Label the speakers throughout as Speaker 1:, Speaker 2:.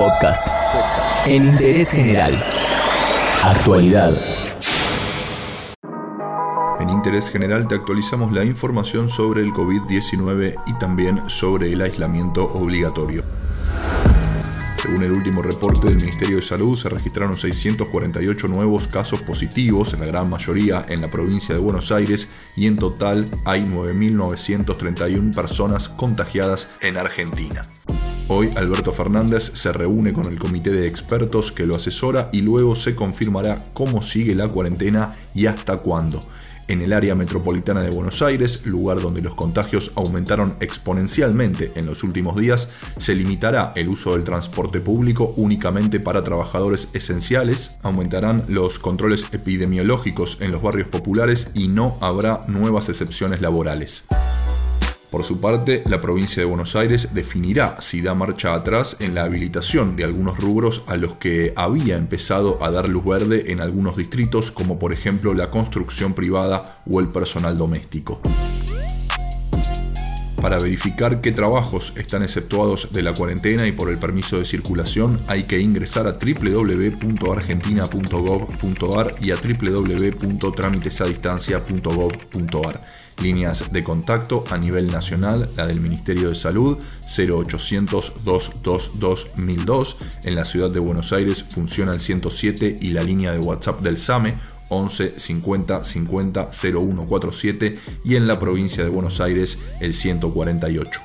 Speaker 1: Podcast. En interés general. Actualidad.
Speaker 2: En Interés General te actualizamos la información sobre el COVID-19 y también sobre el aislamiento obligatorio. Según el último reporte del Ministerio de Salud, se registraron 648 nuevos casos positivos, en la gran mayoría en la provincia de Buenos Aires, y en total hay 9.931 personas contagiadas en Argentina. Hoy Alberto Fernández se reúne con el comité de expertos que lo asesora y luego se confirmará cómo sigue la cuarentena y hasta cuándo. En el área metropolitana de Buenos Aires, lugar donde los contagios aumentaron exponencialmente en los últimos días, se limitará el uso del transporte público únicamente para trabajadores esenciales, aumentarán los controles epidemiológicos en los barrios populares y no habrá nuevas excepciones laborales. Por su parte, la provincia de Buenos Aires definirá si da marcha atrás en la habilitación de algunos rubros a los que había empezado a dar luz verde en algunos distritos, como por ejemplo la construcción privada o el personal doméstico. Para verificar qué trabajos están exceptuados de la cuarentena y por el permiso de circulación hay que ingresar a www.argentina.gov.ar y a www.trámitesadistancia.gov.ar. Líneas de contacto a nivel nacional, la del Ministerio de Salud 0800 222 1002. En la ciudad de Buenos Aires funciona el 107 y la línea de WhatsApp del SAME 11 50 50 0147 y en la provincia de Buenos Aires el 148.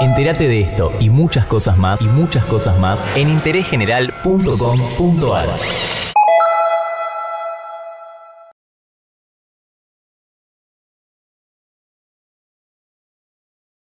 Speaker 1: Entérate de esto y muchas cosas más y muchas cosas más en interésgeneral.com.ar.